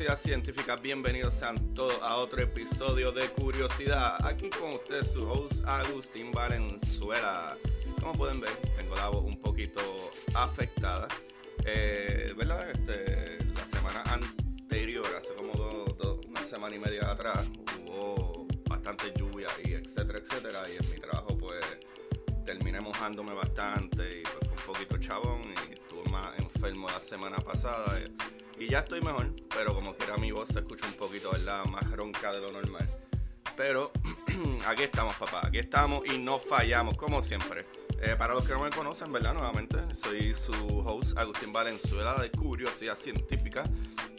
Curiosidad Científica. Bienvenidos sean todos a otro episodio de Curiosidad. Aquí con ustedes su host Agustín Valenzuela. Como pueden ver, tengo la voz un poquito afectada. Eh, ¿Verdad? Este, la semana anterior, hace como do- do- una semana y media atrás, hubo bastante lluvia y etcétera, etcétera. Y en mi trabajo, pues, terminé mojándome bastante y pues fue un poquito chabón y enfermo la semana pasada y, y ya estoy mejor, pero como quiera mi voz se escucha un poquito, ¿verdad? Más ronca de lo normal. Pero aquí estamos, papá, aquí estamos y no fallamos, como siempre. Eh, para los que no me conocen, ¿verdad? Nuevamente, soy su host Agustín Valenzuela de Curiosidad Científica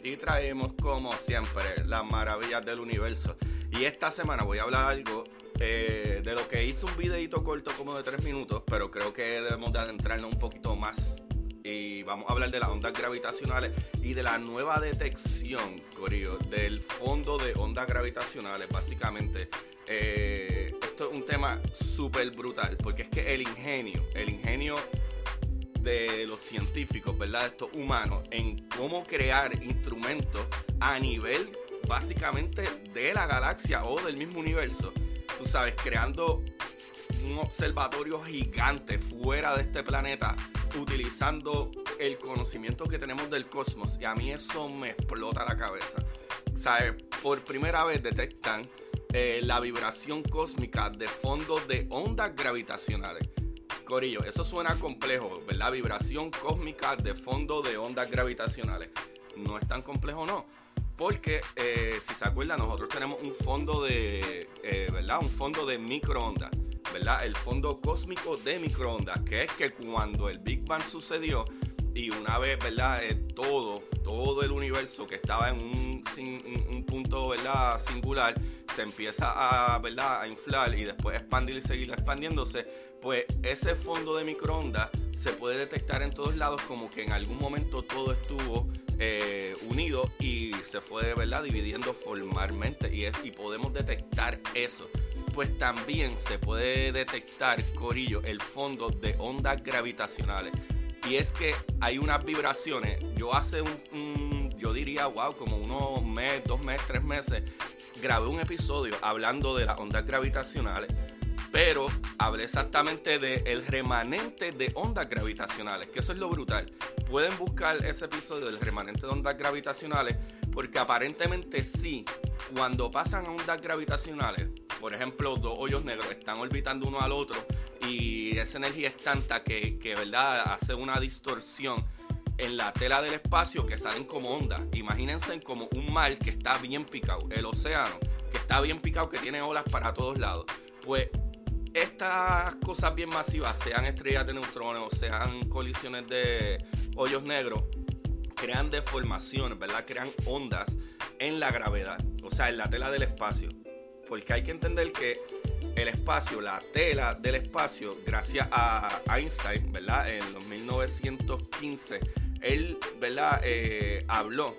y traemos, como siempre, las maravillas del universo. Y esta semana voy a hablar algo eh, de lo que hice un videito corto como de 3 minutos, pero creo que debemos de adentrarnos un poquito más. Y vamos a hablar de las ondas gravitacionales y de la nueva detección, Corillo, del fondo de ondas gravitacionales. Básicamente, eh, esto es un tema súper brutal, porque es que el ingenio, el ingenio de los científicos, ¿verdad? Estos humanos, en cómo crear instrumentos a nivel básicamente de la galaxia o del mismo universo. Tú sabes, creando un observatorio gigante fuera de este planeta, utilizando el conocimiento que tenemos del cosmos. Y a mí eso me explota la cabeza. ¿Sabes? Por primera vez detectan eh, la vibración cósmica de fondos de ondas gravitacionales. Corillo, eso suena complejo, ¿verdad? Vibración cósmica de fondo de ondas gravitacionales. No es tan complejo, no. Porque, eh, si se acuerdan, nosotros tenemos un fondo de, eh, ¿verdad? Un fondo de microondas, El fondo cósmico de microondas, que es que cuando el Big Bang sucedió y una vez, ¿verdad? Eh, todo, todo el universo que estaba en un punto, ¿verdad? Singular, se empieza a, ¿verdad? A inflar y después expandir y seguir expandiéndose, pues ese fondo de microondas se puede detectar en todos lados como que en algún momento todo estuvo eh, unido y se fue ¿verdad? dividiendo formalmente y, es, y podemos detectar eso. Pues también se puede detectar, Corillo, el fondo de ondas gravitacionales. Y es que hay unas vibraciones. Yo hace un, yo diría, wow, como unos meses, dos meses, tres meses, grabé un episodio hablando de las ondas gravitacionales pero hablé exactamente del remanente de ondas gravitacionales, que eso es lo brutal. Pueden buscar ese episodio del remanente de ondas gravitacionales, porque aparentemente sí, cuando pasan ondas gravitacionales, por ejemplo, dos hoyos negros están orbitando uno al otro y esa energía es tanta que, que ¿verdad? hace una distorsión en la tela del espacio que salen como ondas. Imagínense como un mar que está bien picado, el océano que está bien picado, que tiene olas para todos lados. Pues estas cosas bien masivas, sean estrellas de neutrones o sean colisiones de hoyos negros, crean deformaciones, ¿verdad? Crean ondas en la gravedad, o sea, en la tela del espacio. Porque hay que entender que el espacio, la tela del espacio, gracias a Einstein, ¿verdad? En los 1915, él, ¿verdad? Eh, habló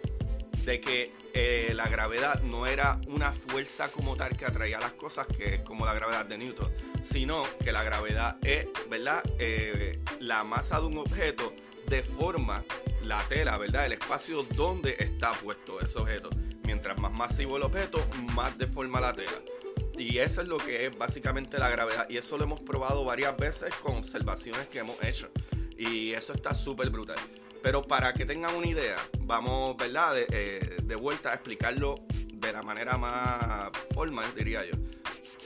de que eh, la gravedad no era una fuerza como tal que atraía las cosas, que es como la gravedad de Newton, sino que la gravedad es, ¿verdad? Eh, la masa de un objeto deforma la tela, ¿verdad? El espacio donde está puesto ese objeto. Mientras más masivo el objeto, más deforma la tela. Y eso es lo que es básicamente la gravedad. Y eso lo hemos probado varias veces con observaciones que hemos hecho. Y eso está súper brutal. Pero para que tengan una idea, vamos, ¿verdad? De, eh, de vuelta a explicarlo de la manera más formal, diría yo.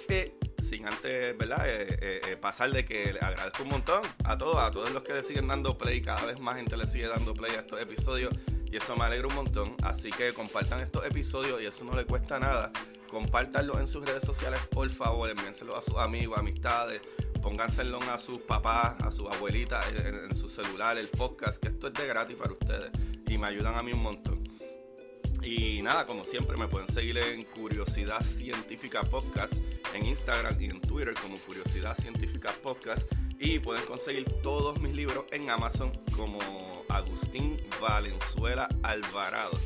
Que sin antes, ¿verdad? Eh, pasar de que le agradezco un montón a todos, a todos los que le siguen dando play, cada vez más gente le sigue dando play a estos episodios y eso me alegra un montón. Así que compartan estos episodios y eso no le cuesta nada. Compártanlo en sus redes sociales, por favor, envíenselo a sus amigos, amistades, pónganselo a sus papás, a sus abuelitas en, su celular, el podcast, que esto es de gratis para ustedes y me ayudan a mí un montón. Y nada, como siempre, me pueden seguir en Curiosidad Científica Podcast en Instagram y en Twitter como Curiosidad Científica Podcast. Y pueden conseguir todos mis libros en Amazon como Agustín Valenzuela Alvarado.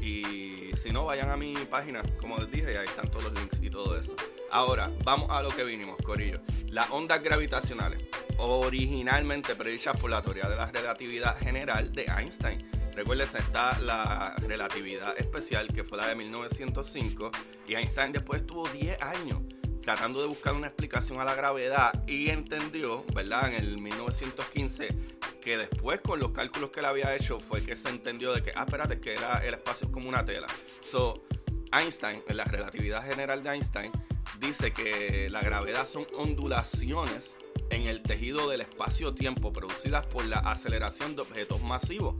Y si no, vayan a mi página, como les dije, y ahí están todos los links y todo eso. Ahora, vamos a lo que vinimos, Corillo. Las ondas gravitacionales, originalmente predichas por la teoría de la relatividad general de Einstein. Recuerden, está la relatividad especial, que fue la de 1905, y Einstein después estuvo 10 años tratando de buscar una explicación a la gravedad y entendió, ¿verdad? En el 1915 que después con los cálculos que él había hecho fue que se entendió de que, ah, espérate, que era el espacio como una tela. So, Einstein, en la relatividad general de Einstein, dice que la gravedad son ondulaciones en el tejido del espacio-tiempo producidas por la aceleración de objetos masivos,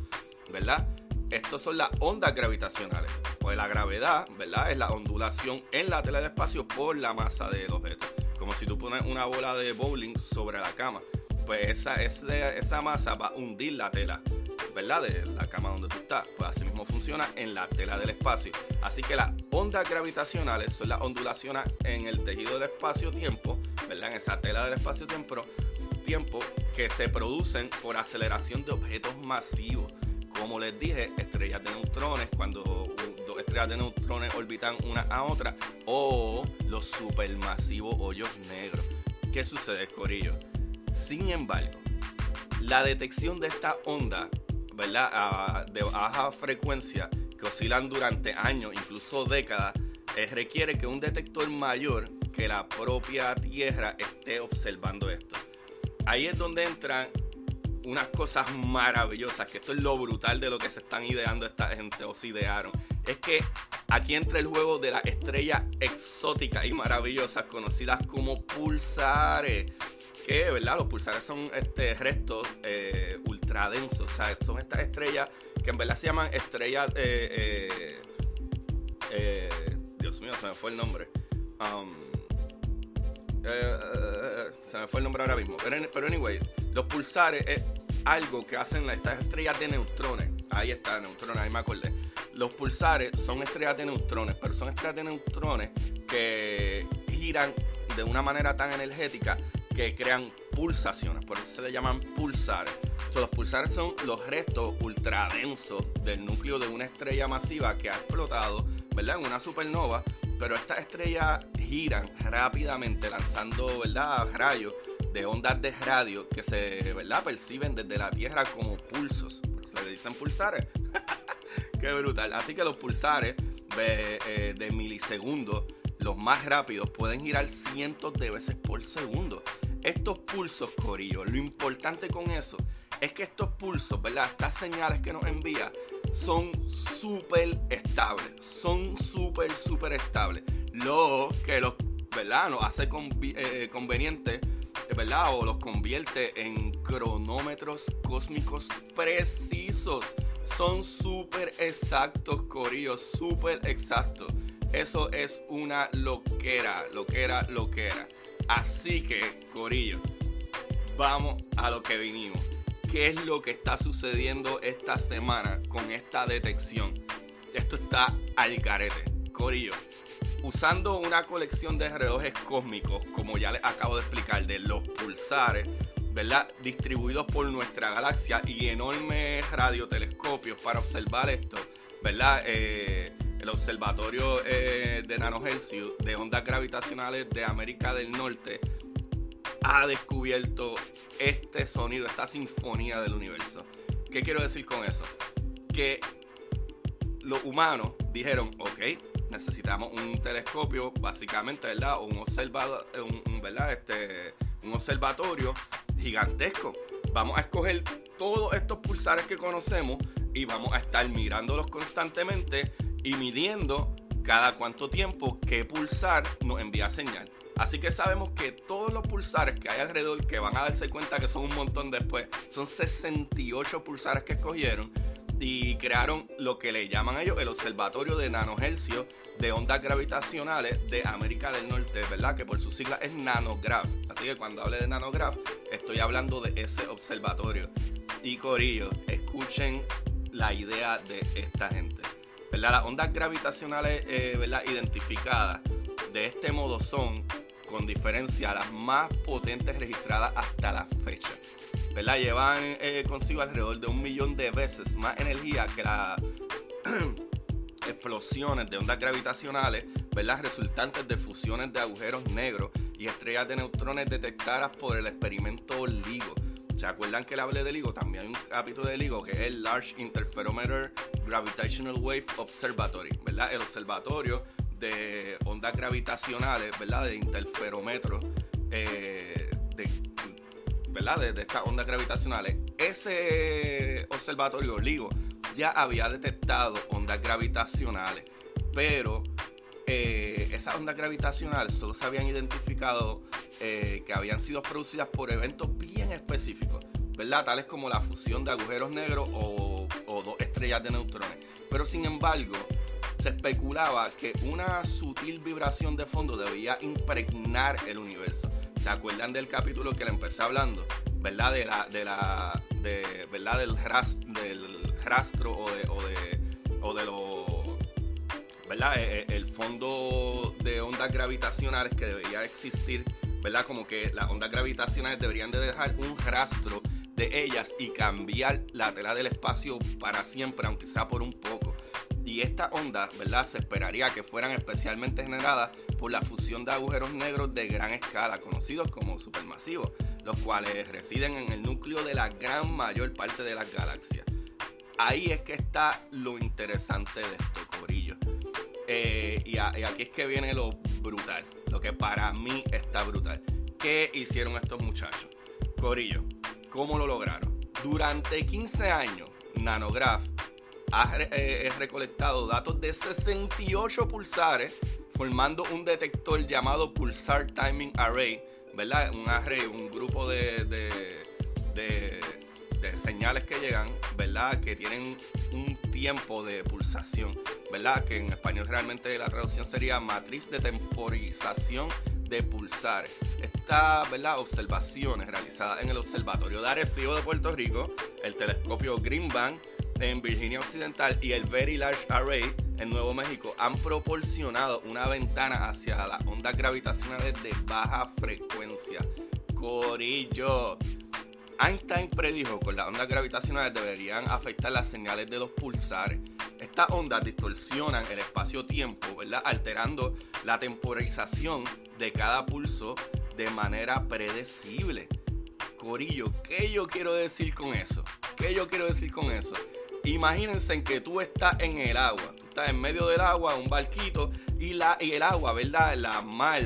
¿verdad? Estas son las ondas gravitacionales. Pues la gravedad, ¿verdad? Es la ondulación en la tela del espacio por la masa del objeto. Como si tú pones una bola de bowling sobre la cama pues esa, esa, masa va a hundir la tela, ¿verdad? De la cama donde tú estás. Pues así mismo funciona en la tela del espacio. Así que las ondas gravitacionales son las ondulaciones en el tejido del espacio-tiempo, ¿verdad? En esa tela del espacio-tiempo tiempo que se producen por aceleración de objetos masivos. Como les dije, estrellas de neutrones, cuando estrellas de neutrones orbitan una a otra, o los supermasivos hoyos negros. ¿Qué sucede, Corillo? Sin embargo, la detección de esta onda, ¿verdad? de baja frecuencia que oscilan durante años, incluso décadas, eh, requiere que un detector mayor que la propia Tierra esté observando esto. Ahí es donde entran unas cosas maravillosas, que esto es lo brutal de lo que se están ideando esta gente o se idearon. Es que aquí entra el juego de las estrellas exóticas y maravillosas conocidas como pulsares que, ¿verdad? Los pulsares son este, restos eh, ultra densos. O sea, son estas estrellas que en verdad se llaman estrellas. Eh, eh, Dios mío, se me fue el nombre. Um, se me fue el nombre ahora mismo. Pero, pero, anyway, los pulsares es algo que hacen estas estrellas de neutrones. Ahí está, neutrones, ahí me acordé. Los pulsares son estrellas de neutrones, pero son estrellas de neutrones que giran de una manera tan energética que crean pulsaciones, por eso se le llaman pulsares. los pulsares son los restos ultradensos del núcleo de una estrella masiva que ha explotado, ¿verdad? En una supernova, pero estas estrellas giran rápidamente lanzando, ¿verdad? Rayos de ondas de radio que se, ¿verdad? Perciben desde la Tierra como pulsos, eso le dicen pulsares. Qué brutal. Así que los pulsares de, eh, de milisegundos los más rápidos pueden girar cientos de veces por segundo estos pulsos, Corillo, lo importante con eso es que estos pulsos, ¿verdad? Estas señales que nos envía son súper estables. Son súper, súper estables. Lo que los, ¿verdad? Nos hace eh, conveniente, ¿verdad? Los convierte en cronómetros cósmicos precisos. Son súper exactos, Corillo, súper exactos. Eso es una loquera, loquera, loquera. Así que, Corillo, vamos a lo que vinimos. ¿Qué es lo que está sucediendo esta semana con esta detección? Esto está al carete. Corillo, usando una colección de relojes cósmicos, como ya les acabo de explicar, de los pulsares, ¿verdad? Distribuidos por nuestra galaxia y enormes radiotelescopios para observar esto, ¿verdad? Eh, el Observatorio eh, de Nanohercios de Ondas Gravitacionales de América del Norte ha descubierto este sonido, esta sinfonía del universo. ¿Qué quiero decir con eso? Que los humanos dijeron, ok, necesitamos un telescopio, básicamente, ¿verdad? Un, un, ¿verdad? Este, un observatorio gigantesco. Vamos a escoger todos estos pulsares que conocemos y vamos a estar mirándolos constantemente y midiendo cada cuánto tiempo qué pulsar nos envía señal. Así que sabemos que todos los pulsares que hay alrededor, que van a darse cuenta que son un montón después, son 68 pulsares que escogieron y crearon lo que le llaman ellos el Observatorio de Nanohercios de Ondas Gravitacionales de América del Norte, ¿verdad? Que por su sigla es Nanograph. Así que cuando hable de Nanograph, estoy hablando de ese observatorio. Y Corillo, escuchen la idea de esta gente. ¿verdad? Las ondas gravitacionales eh, ¿verdad? identificadas de este modo son, con diferencia, las más potentes registradas hasta la fecha. ¿verdad? Llevan eh, consigo alrededor de un millón de veces más energía que las explosiones de ondas gravitacionales ¿verdad? resultantes de fusiones de agujeros negros y estrellas de neutrones detectadas por el experimento LIGO. ¿Se acuerdan que le hablé del LIGO? También hay un capítulo del LIGO que es el Large Interferometer Gravitational Wave Observatory, ¿verdad? El observatorio de ondas gravitacionales, ¿verdad? De interferómetros, eh, de, ¿verdad? De, estas ondas gravitacionales. Ese observatorio LIGO ya había detectado ondas gravitacionales, pero eh, esas ondas gravitacionales solo se habían identificado eh, que habían sido producidas por eventos bien específicos, ¿verdad? Tales como la fusión de agujeros negros o, o dos estrellas de neutrones. Pero sin embargo, se especulaba que una sutil vibración de fondo debía impregnar el universo. ¿Se acuerdan del capítulo que le empecé hablando? ¿Verdad? De la, de la, de, ¿verdad? Del, rastro, del rastro o de, o de, o de los ¿verdad? Eh, eh, el fondo de ondas gravitacionales que debería existir, ¿verdad? Como que las ondas gravitacionales deberían de dejar un rastro de ellas y cambiar la tela del espacio para siempre, aunque sea por un poco. Y estas ondas, ¿verdad? Se esperaría que fueran especialmente generadas por la fusión de agujeros negros de gran escala, conocidos como supermasivos, los cuales residen en el núcleo de la gran mayor parte de las galaxias. Ahí es que está lo interesante de esto, Corillo. Eh, y, aquí es que viene lo brutal, lo que para mí está brutal. ¿Qué hicieron estos muchachos? Corillo, ¿cómo lo lograron? Durante 15 años, Nanograph ha eh, recolectado datos de 68 pulsares, formando un detector llamado Pulsar Timing Array, ¿verdad? Un array, un grupo de, de señales que llegan, ¿verdad? Que tienen un tiempo de pulsación, ¿verdad? Que en español realmente la traducción sería matriz de temporización de pulsares. Estas observaciones realizadas en el Observatorio de Arecibo de Puerto Rico, el telescopio Green Bank en Virginia Occidental y el Very Large Array en Nuevo México han proporcionado una ventana hacia las ondas gravitacionales de baja frecuencia. Corillo, Einstein predijo que las ondas gravitacionales deberían afectar las señales de los pulsares. Estas ondas distorsionan el espacio-tiempo, ¿verdad? Alterando la temporización de cada pulso de manera predecible. Corillo, ¿qué yo quiero decir con eso? ¿Qué yo quiero decir con eso? Imagínense que tú estás en el agua, tú estás en medio del agua, un barquito, y, la, y el agua, ¿verdad? La mar,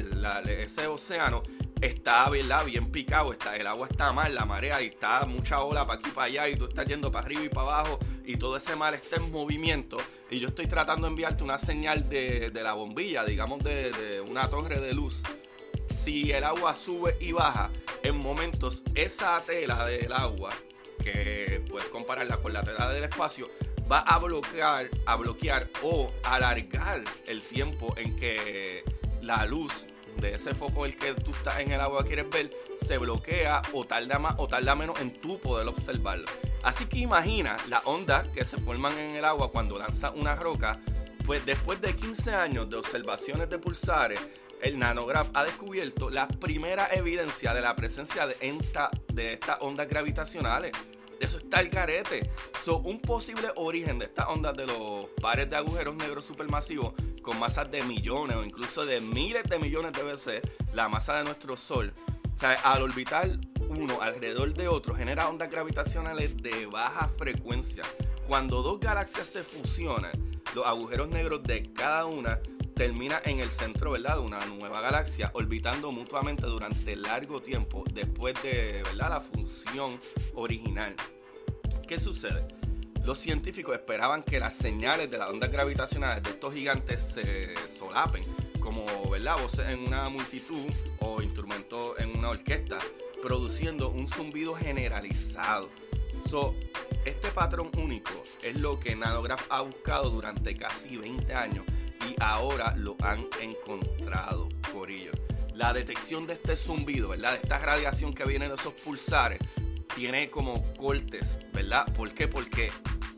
ese océano está bien picado, está, el agua está mal, la marea y está mucha ola para aquí para allá y tú estás yendo para arriba y para abajo y todo ese mar está en movimiento y yo estoy tratando de enviarte una señal de, la bombilla, digamos de, una torre de luz. Si el agua sube y baja, en momentos esa tela del agua, que puedes compararla con la tela del espacio, va a bloquear, a bloquear o alargar el tiempo en que la luz de ese foco el que tú estás en el agua quieres ver, se bloquea o tarda más o tarda menos en tú poder observarlo. Así que imagina las ondas que se forman en el agua cuando lanza una roca, pues después de 15 años de observaciones de pulsares, el nanograph ha descubierto la primera evidencia de la presencia de, de estas ondas gravitacionales. Eso está el carete. So, un posible origen de estas ondas de los pares de agujeros negros supermasivos con masas de millones o incluso de miles de millones de veces la masa de nuestro Sol. O sea, al orbitar uno alrededor de otro genera ondas gravitacionales de baja frecuencia. Cuando dos galaxias se fusionan, los agujeros negros de cada una termina en el centro ¿verdad? de una nueva galaxia, orbitando mutuamente durante largo tiempo después de ¿verdad? la función original. ¿Qué sucede? Los científicos esperaban que las señales de las ondas gravitacionales de estos gigantes se solapen, como, ¿verdad? Voces en una multitud o instrumentos en una orquesta, produciendo un zumbido generalizado. So, este patrón único es lo que Nanograph ha buscado durante casi 20 años y ahora lo han encontrado, Corillo. La detección de este zumbido, ¿verdad? De esta radiación que viene de esos pulsares, tiene como cortes, ¿verdad? ¿Por qué? Porque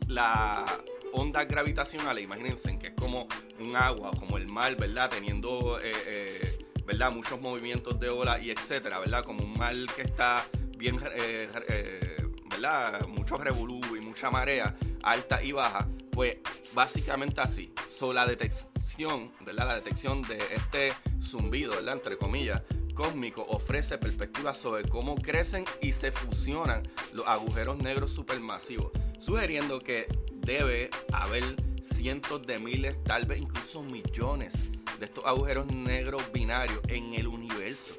la ondas gravitacionales, imagínense que es como un agua, como el mar, ¿verdad? Teniendo, eh, eh, ¿verdad? Muchos movimientos de ola y etcétera, ¿verdad? Como un mar que está bien, eh, ¿verdad? Mucho revolú y mucha marea, alta y baja. Pues básicamente así. So, la detección. La detección de este zumbido. Entre comillas, cósmico ofrece perspectivas sobre cómo crecen y se fusionan los agujeros negros supermasivos, sugiriendo que debe haber cientos de miles, tal vez incluso millones de estos agujeros negros binarios en el universo.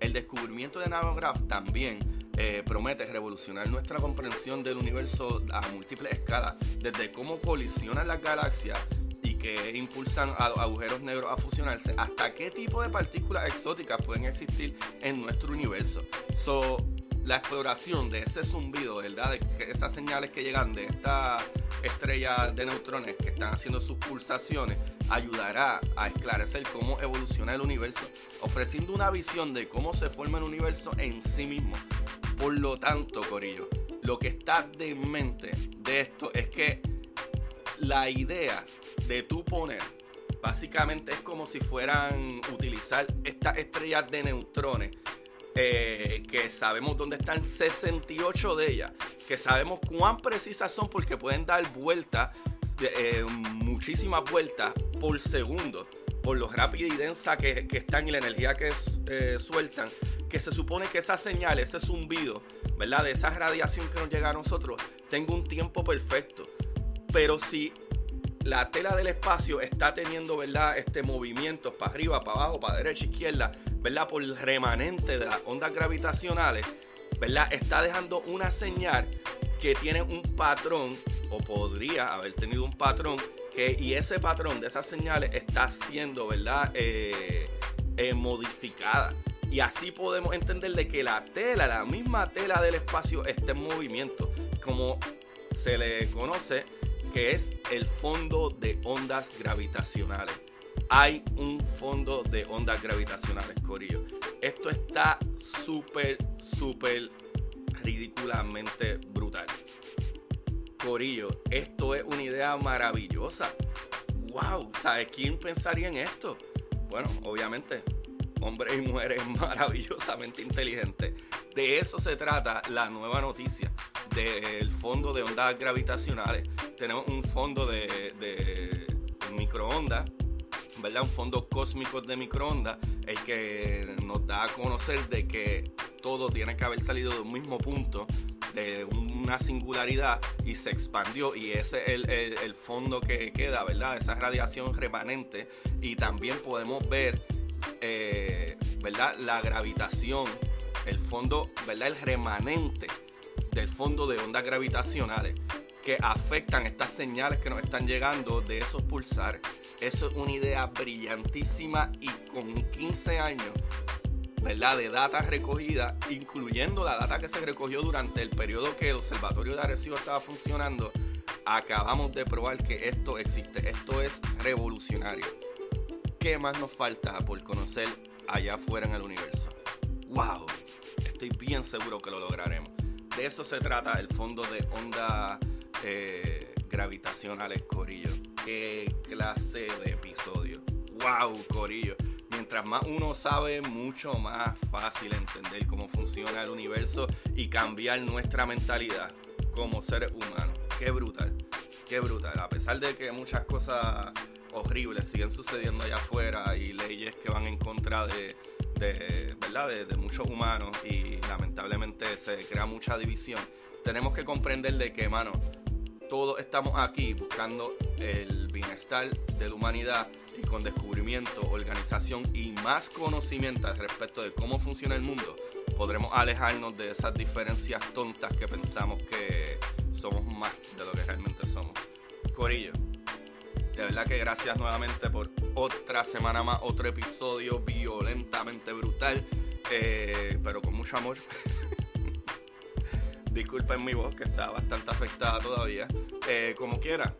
El descubrimiento de Nanograph también eh, promete revolucionar nuestra comprensión del universo a múltiples escalas, desde cómo colisionan las galaxias y que impulsan a los agujeros negros a fusionarse, hasta qué tipo de partículas exóticas pueden existir en nuestro universo. So, la exploración de ese zumbido, ¿verdad? De esas señales que llegan de esta estrella de neutrones que están haciendo sus pulsaciones, ayudará a esclarecer cómo evoluciona el universo, ofreciendo una visión de cómo se forma el universo en sí mismo. Por lo tanto, Corillo, lo que está de mente de esto es que la idea de tú poner básicamente es como si fueran utilizar estas estrellas de neutrones eh, que sabemos dónde están 68 de ellas, que sabemos cuán precisas son porque pueden dar vueltas, eh, muchísimas vueltas por segundo, por lo rápida y densa que, están y la energía que eh, sueltan, que se supone que esa señal, ese zumbido, ¿verdad? De esa radiación que nos llega a nosotros, tenga un tiempo perfecto. Pero si la tela del espacio está teniendo, ¿verdad? Este movimiento para arriba, para abajo, para derecha, izquierda, ¿verdad? Por el remanente de las ondas gravitacionales, ¿verdad? Está dejando una señal que tiene un patrón, o podría haber tenido un patrón, que, y ese patrón de esas señales está siendo, ¿verdad? Eh, eh, modificada. Y así podemos entender de que la tela, la misma tela del espacio está en movimiento, como se le conoce que es el fondo de ondas gravitacionales. Hay un fondo de ondas gravitacionales, Corillo. Esto está súper, súper ridículamente brutal. Corillo, esto es una idea maravillosa. ¡Wow! ¿Sabes quién pensaría en esto? Bueno, obviamente, hombres y mujeres maravillosamente inteligentes. De eso se trata la nueva noticia del fondo de ondas gravitacionales. Tenemos un fondo de, microondas, ¿verdad? Un fondo cósmico de microondas, el que nos da a conocer de que todo tiene que haber salido de un mismo punto, de una singularidad y se expandió y ese es el, el fondo que queda, ¿verdad? Esa radiación remanente y también podemos ver eh, ¿verdad? La gravitación, el fondo, ¿verdad? El remanente del fondo de ondas gravitacionales que afectan estas señales que nos están llegando de esos pulsares. Eso es una idea brillantísima y con 15 años, ¿verdad? De data recogida, incluyendo la data que se recogió durante el periodo que el Observatorio de Arecibo estaba funcionando, acabamos de probar que esto existe. Esto es revolucionario. ¿Qué más nos falta por conocer allá afuera en el universo? ¡Wow! Estoy bien seguro que lo lograremos. De eso se trata el fondo de onda eh, gravitacionales, Corillo. ¡Qué clase de episodio! ¡Wow, Corillo! Mientras más uno sabe, mucho más fácil entender cómo funciona el universo y cambiar nuestra mentalidad como seres humanos. ¡Qué brutal! ¡Qué brutal! A pesar de que muchas cosas horribles siguen sucediendo allá afuera y leyes que van en contra de, ¿verdad? De, muchos humanos y lamentablemente se crea mucha división. Tenemos que comprender de que, mano, todos estamos aquí buscando el bienestar de la humanidad y con descubrimiento, organización y más conocimiento respecto de cómo funciona el mundo, podremos alejarnos de esas diferencias tontas que pensamos que somos más de lo que realmente somos. Corillo, De verdad que gracias nuevamente por otra semana más, otro episodio violentamente brutal, eh, pero con mucho amor. Disculpen mi voz que está bastante afectada todavía. Eh, como quiera,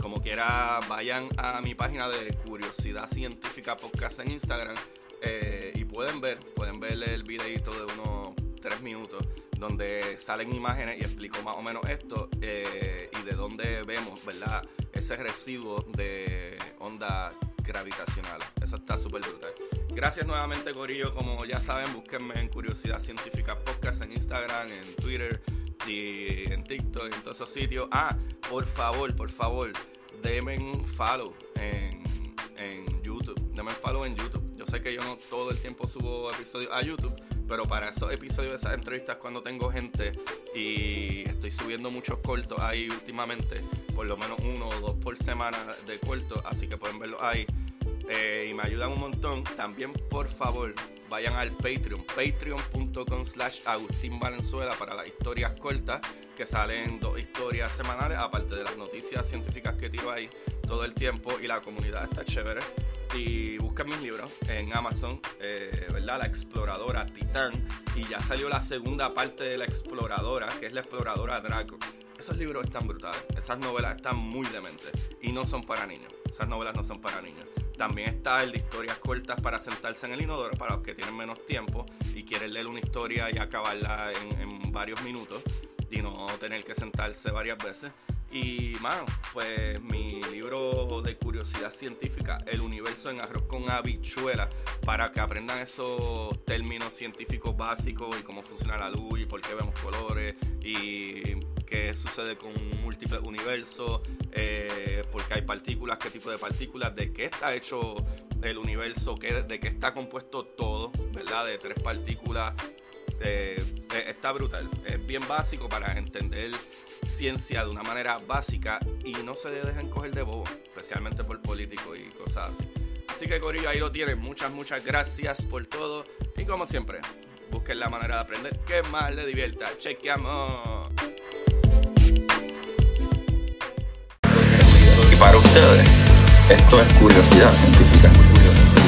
como quiera, vayan a mi página de Curiosidad Científica Podcast en Instagram eh, y pueden ver, pueden ver el videito de unos 3 minutos donde salen imágenes y explico más o menos esto eh, y de dónde vemos, ¿verdad? Ese residuo de onda gravitacional. Eso está súper brutal. Gracias nuevamente, Corillo. Como ya saben, búsquenme en Curiosidad Científica Podcast en Instagram, en Twitter y en TikTok, en todos esos sitios. Ah, por favor, por favor, denme un follow en, en YouTube. Denme un follow en YouTube. Yo sé que yo no todo el tiempo subo episodios a YouTube, pero para esos episodios esas entrevistas cuando tengo gente y estoy subiendo muchos cortos ahí últimamente, por lo menos uno o dos por semana de cortos, así que pueden verlo ahí. Eh, y me ayudan un montón. También, por favor, vayan al Patreon, patreon.com slash Agustín Valenzuela para las historias cortas, que salen dos historias semanales, aparte de las noticias científicas que tiro ahí todo el tiempo y la comunidad está chévere. Y busquen mis libros en Amazon, eh, ¿verdad? La exploradora Titán. Y ya salió la segunda parte de la exploradora, que es la exploradora Draco. Esos libros están brutales, esas novelas están muy dementes y no son para niños. Esas novelas no son para niños. También está el de historias cortas para sentarse en el inodoro para los que tienen menos tiempo y quieren leer una historia y acabarla en, en varios minutos y no tener que sentarse varias veces. Y, mano, pues mi libro de curiosidad científica, El universo en arroz con habichuela, para que aprendan esos términos científicos básicos y cómo funciona la luz y por qué vemos colores y qué sucede con múltiples universos, eh, por hay partículas, qué tipo de partículas, de qué está hecho el universo, qué, de qué está compuesto todo, ¿verdad? De tres partículas eh, eh, está brutal. Es bien básico para entender ciencia de una manera básica y no se dejen coger de bobo, especialmente por políticos y cosas así. Así que Corillo, ahí lo tienen. Muchas, muchas gracias por todo. Y como siempre, busquen la manera de aprender que más les divierta. Chequeamos. Y para ustedes, esto es curiosidad científica. Curiosidad científica.